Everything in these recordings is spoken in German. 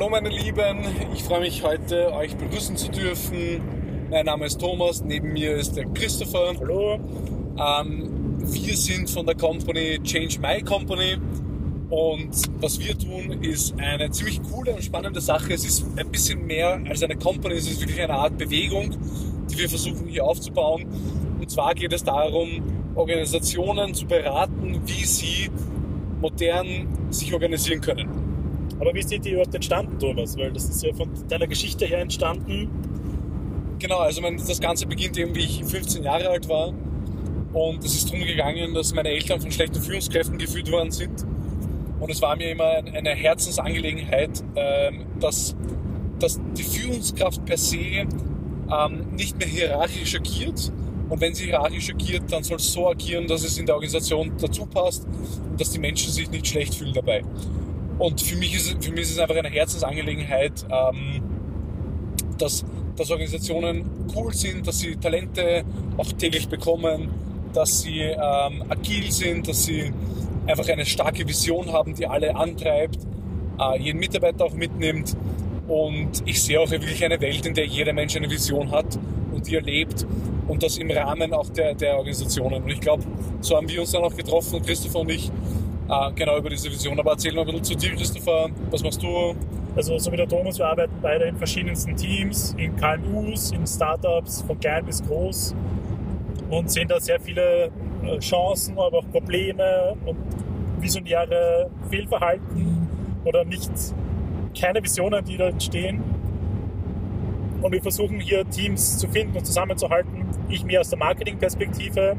Hallo meine Lieben, ich freue mich heute euch begrüßen zu dürfen. Mein Name ist Thomas, neben mir ist der Christopher. Hallo. Ähm, wir sind von der Company Change My Company und was wir tun ist eine ziemlich coole und spannende Sache. Es ist ein bisschen mehr als eine Company, es ist wirklich eine Art Bewegung, die wir versuchen hier aufzubauen. Und zwar geht es darum, Organisationen zu beraten, wie sie modern sich organisieren können. Aber wie sind die überhaupt entstanden, Thomas? Weil das ist ja von deiner Geschichte her entstanden. Genau, also mein, das Ganze beginnt eben, wie ich 15 Jahre alt war. Und es ist darum gegangen, dass meine Eltern von schlechten Führungskräften geführt worden sind. Und es war mir immer eine Herzensangelegenheit, ähm, dass, dass die Führungskraft per se ähm, nicht mehr hierarchisch agiert. Und wenn sie hierarchisch agiert, dann soll es so agieren, dass es in der Organisation dazu passt und dass die Menschen sich nicht schlecht fühlen dabei. Und für mich ist, für mich ist es einfach eine Herzensangelegenheit, ähm, dass, dass Organisationen cool sind, dass sie Talente auch täglich bekommen, dass sie ähm, agil sind, dass sie einfach eine starke Vision haben, die alle antreibt, äh, jeden Mitarbeiter auch mitnimmt. Und ich sehe auch wirklich eine Welt, in der jeder Mensch eine Vision hat und die er lebt und das im Rahmen auch der, der Organisationen. Und ich glaube, so haben wir uns dann auch getroffen, Christopher und ich, äh, genau über diese Vision. Aber erzähl mal ein bisschen zu dir, Christopher. Was machst du? Also so wie der Thomas, wir arbeiten beide in verschiedensten Teams, in KMUs, in Startups, von klein bis groß und sehen da sehr viele äh, Chancen, aber auch Probleme und visionäre Fehlverhalten oder nicht keine Visionen, die da entstehen. Und wir versuchen hier Teams zu finden und zusammenzuhalten. Ich mehr aus der Marketingperspektive,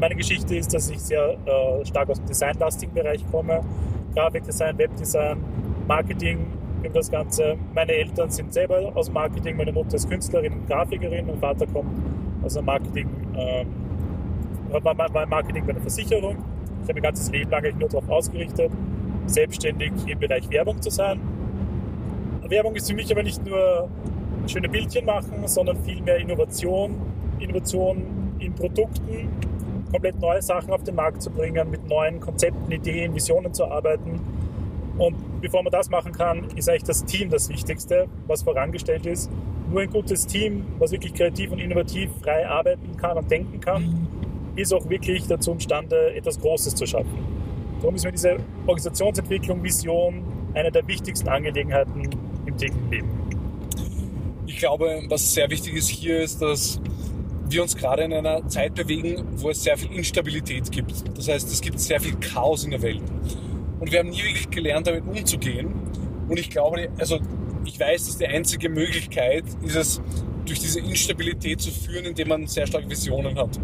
meine Geschichte ist, dass ich sehr äh, stark aus dem designlastigen Bereich komme. Grafikdesign, Webdesign, Marketing über das Ganze. Meine Eltern sind selber aus Marketing. Meine Mutter ist Künstlerin und Grafikerin. Mein Vater kommt aus dem Marketing, äh, war, war Marketing bei einer Versicherung. Ich habe mein ganzes Leben lang nur darauf ausgerichtet, selbstständig im Bereich Werbung zu sein. Werbung ist für mich aber nicht nur schöne Bildchen machen, sondern vielmehr Innovation, Innovation in Produkten, komplett neue Sachen auf den Markt zu bringen, mit neuen Konzepten, Ideen, Visionen zu arbeiten. Und bevor man das machen kann, ist eigentlich das Team das Wichtigste, was vorangestellt ist. Nur ein gutes Team, was wirklich kreativ und innovativ frei arbeiten kann und denken kann, ist auch wirklich dazu imstande, etwas Großes zu schaffen. Darum ist mir diese Organisationsentwicklung, Vision eine der wichtigsten Angelegenheiten im täglichen Leben. Ich glaube, was sehr wichtig ist hier, ist, dass wir uns gerade in einer Zeit bewegen, wo es sehr viel Instabilität gibt. Das heißt, es gibt sehr viel Chaos in der Welt. Und wir haben nie wirklich gelernt, damit umzugehen. Und ich glaube, also ich weiß, dass die einzige Möglichkeit ist es, durch diese Instabilität zu führen, indem man sehr starke Visionen hat.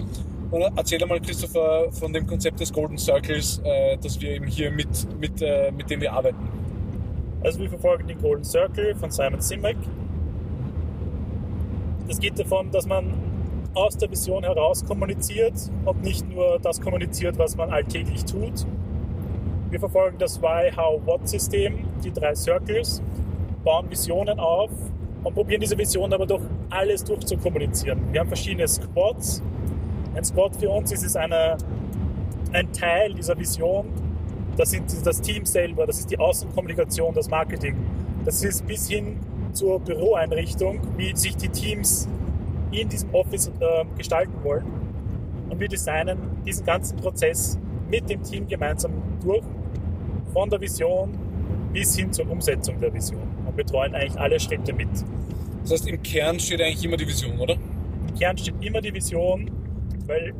Und erzähl einmal, Christopher, von dem Konzept des Golden Circles, äh, das wir eben hier mit, mit, äh, mit dem wir arbeiten. Also wir verfolgen den Golden Circle von Simon Simek. Das geht davon, dass man aus der Vision heraus kommuniziert und nicht nur das kommuniziert, was man alltäglich tut. Wir verfolgen das Why, How, What-System, die drei Circles, bauen Visionen auf und probieren diese Visionen aber durch alles durchzukommunizieren. Wir haben verschiedene Squads. Ein Squad für uns ist es eine, ein Teil dieser Vision. Das sind das Team selber, das ist die Außenkommunikation, das Marketing. Das ist bis hin zur Büroeinrichtung, wie sich die Teams in diesem Office äh, gestalten wollen. Und wir designen diesen ganzen Prozess mit dem Team gemeinsam durch, von der Vision bis hin zur Umsetzung der Vision und betreuen eigentlich alle Schritte mit. Das heißt, im Kern steht eigentlich immer die Vision, oder? Im Kern steht immer die Vision, weil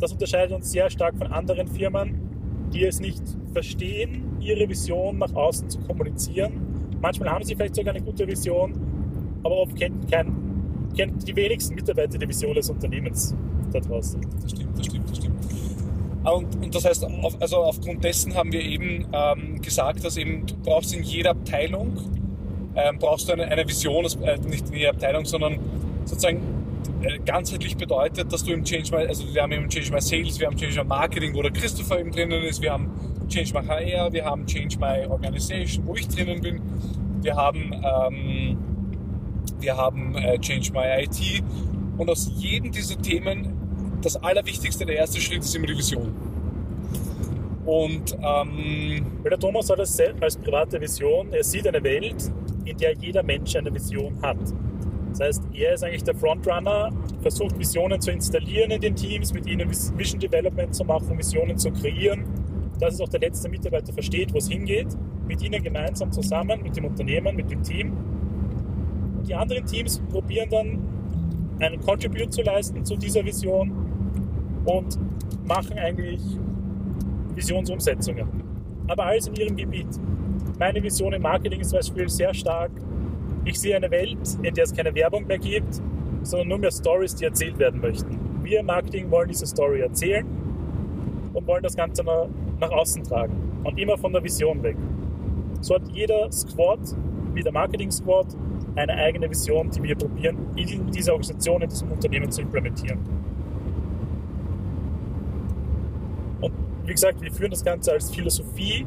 das unterscheidet uns sehr stark von anderen Firmen, die es nicht verstehen, ihre Vision nach außen zu kommunizieren. Manchmal haben sie vielleicht sogar eine gute Vision, aber oft kennen kein kennen die wenigsten Mitarbeiter die Vision des Unternehmens da draußen. Das stimmt, das stimmt, das stimmt. Ah, und, und das heißt, auf, also aufgrund dessen haben wir eben ähm, gesagt, dass eben du brauchst in jeder Abteilung ähm, brauchst du eine, eine Vision, äh, nicht in jeder Abteilung, sondern sozusagen äh, ganzheitlich bedeutet, dass du im Change My, also wir haben eben Change My Sales, wir haben Change My Marketing, wo der Christopher eben drinnen ist, wir haben Change My HR, wir haben Change My Organization, wo ich drinnen bin, wir haben ähm, wir haben äh, Change My IT und aus jedem dieser Themen das Allerwichtigste, der erste Schritt ist immer die Vision. Und ähm, der Thomas hat es als private Vision, er sieht eine Welt, in der jeder Mensch eine Vision hat. Das heißt, er ist eigentlich der Frontrunner, versucht Visionen zu installieren in den Teams, mit ihnen Vis- Vision Development zu machen, Visionen zu kreieren, dass es auch der letzte Mitarbeiter versteht, wo es hingeht, mit ihnen gemeinsam zusammen, mit dem Unternehmen, mit dem Team. Die anderen Teams probieren dann einen Contribute zu leisten zu dieser Vision und machen eigentlich Visionsumsetzungen. Aber alles in ihrem Gebiet. Meine Vision im Marketing ist zum Beispiel sehr stark, ich sehe eine Welt, in der es keine Werbung mehr gibt, sondern nur mehr Stories, die erzählt werden möchten. Wir im Marketing wollen diese Story erzählen und wollen das Ganze nach außen tragen und immer von der Vision weg. So hat jeder Squad, wie der Marketing Squad, eine eigene Vision, die wir probieren, in dieser Organisation, in diesem Unternehmen zu implementieren. Und wie gesagt, wir führen das Ganze als Philosophie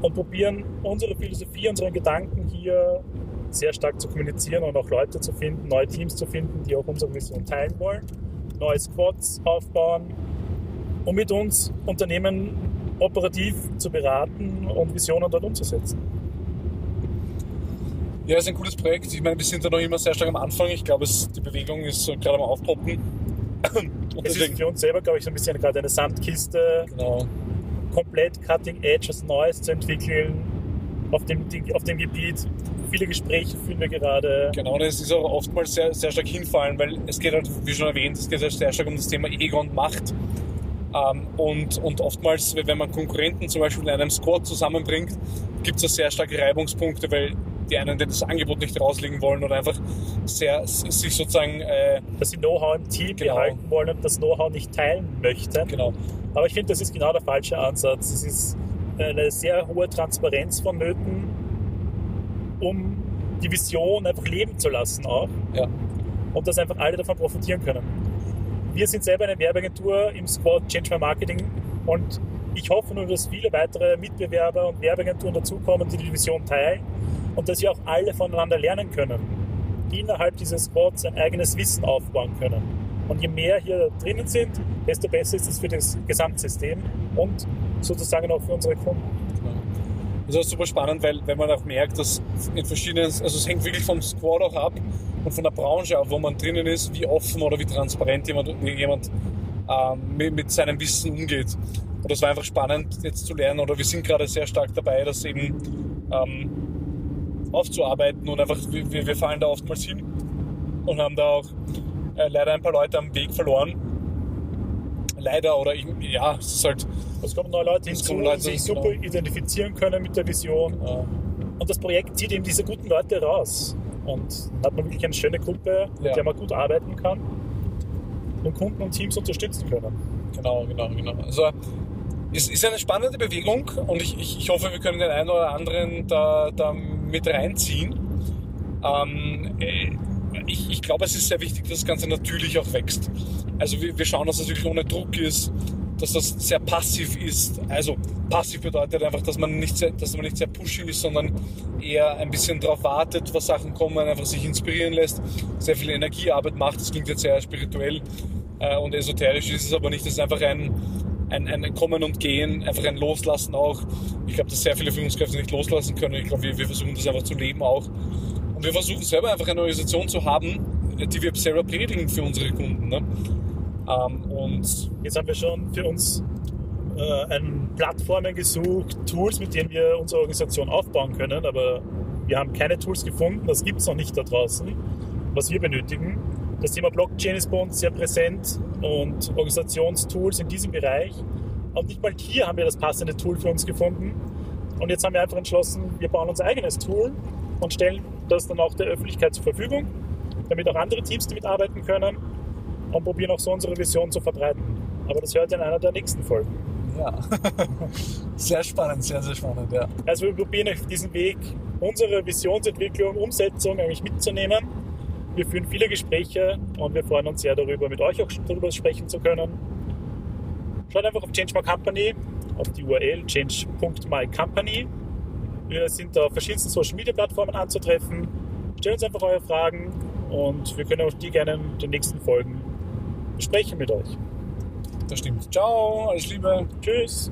und probieren unsere Philosophie, unsere Gedanken hier sehr stark zu kommunizieren und auch Leute zu finden, neue Teams zu finden, die auch unsere Vision teilen wollen, neue Squads aufbauen, um mit uns Unternehmen operativ zu beraten und Visionen dort umzusetzen. Ja, es ist ein cooles Projekt. Ich meine, wir sind da noch immer sehr stark am Anfang. Ich glaube, es, die Bewegung ist so gerade am Aufpoppen. Und Es ist für uns selber, glaube ich, so ein bisschen gerade eine Sandkiste, genau, komplett cutting edge, was Neues zu entwickeln auf dem, auf dem Gebiet. Viele Gespräche führen wir gerade. Genau, und es ist auch oftmals sehr, sehr stark hinfallen, weil es geht halt, wie schon erwähnt, es geht halt sehr stark um das Thema Ego und Macht. Ähm, und, und oftmals, wenn man Konkurrenten zum Beispiel in einem Squad zusammenbringt, gibt es sehr starke Reibungspunkte, weil die einen die das Angebot nicht rauslegen wollen oder einfach sehr sich sozusagen äh, dass sie Know-how im Team Genau. behalten wollen und das Know-how nicht teilen möchten. genau Aber ich finde, das ist genau der falsche Ansatz. Es ist eine sehr hohe Transparenz vonnöten, um die Vision einfach leben zu lassen auch ja und dass einfach alle davon profitieren können. Wir sind selber eine Werbeagentur im Squad Change My Marketing und ich hoffe nur, dass viele weitere Mitbewerber und Werbeagenturen dazukommen, die die Vision teilen und dass wir auch alle voneinander lernen können, die innerhalb dieses Squads ein eigenes Wissen aufbauen können. Und je mehr hier drinnen sind, desto besser ist es für das Gesamtsystem und sozusagen auch für unsere Kunden. Das ist auch super spannend, weil wenn man auch merkt, dass in verschiedenen, also es hängt wirklich vom Squad auch ab und von der Branche ab, wo man drinnen ist, wie offen oder wie transparent jemand, jemand ähm, mit, mit seinem Wissen umgeht. Und das war einfach spannend jetzt zu lernen oder wir sind gerade sehr stark dabei, das eben ähm, aufzuarbeiten und einfach, wir, wir fallen da oftmals hin und haben da auch äh, leider ein paar Leute am Weg verloren. Leider oder ich, ja, es ist halt, Es kommen neue Leute hinzu, die Leute, sich genau. super identifizieren können mit der Vision. äh, Und das Projekt zieht eben diese guten Leute raus. Und dann hat man wirklich eine schöne Gruppe, mit Ja. der man gut arbeiten kann und Kunden und Teams unterstützen können. Genau, genau, genau. Also es ist eine spannende Bewegung und ich, ich, ich hoffe, wir können den einen oder anderen da, da mit reinziehen. Ähm, äh, ich, ich glaube, es ist sehr wichtig, dass das Ganze natürlich auch wächst. Also wir, wir schauen, dass es wirklich ohne Druck ist, dass das sehr passiv ist. Also passiv bedeutet einfach, dass man nicht sehr, dass man nicht sehr pushy ist, sondern eher ein bisschen darauf wartet, was Sachen kommen, einfach sich inspirieren lässt, sehr viel Energiearbeit macht. Das klingt jetzt sehr spirituell äh, und esoterisch ist es aber nicht. Das ist einfach ein, ein, ein Kommen und Gehen, einfach ein Loslassen auch. Ich glaube, dass sehr viele Führungskräfte nicht loslassen können. Ich glaube, wir, wir versuchen das einfach zu leben auch. Und wir versuchen selber einfach eine Organisation zu haben, die wir selber predigen für unsere Kunden. Ne? Ähm, und Jetzt haben wir schon für uns äh, Plattformen gesucht, Tools, mit denen wir unsere Organisation aufbauen können, aber wir haben keine Tools gefunden, das gibt es noch nicht da draußen, was wir benötigen. Das Thema Blockchain ist bei uns sehr präsent und Organisationstools in diesem Bereich. Und nicht mal hier haben wir das passende Tool für uns gefunden. Und jetzt haben wir einfach entschlossen, wir bauen unser eigenes Tool und stellen das dann auch der Öffentlichkeit zur Verfügung, damit auch andere Teams damit arbeiten können und probieren auch so unsere Vision zu verbreiten. Aber das hört ihr in einer der nächsten Folgen. ja, sehr spannend, sehr, sehr spannend, ja. Also wir probieren auf diesen Weg unsere Visionsentwicklung, Umsetzung eigentlich mitzunehmen. Wir führen viele Gespräche und wir freuen uns sehr darüber, mit euch auch darüber sprechen zu können. Schaut einfach auf Change My Company, auf die URL change.mycompany. Wir sind auf verschiedensten Social Media Plattformen anzutreffen. Stellt uns einfach eure Fragen und wir können auch die gerne in den nächsten Folgen besprechen mit euch. Das stimmt. Ciao, alles Liebe. Tschüss.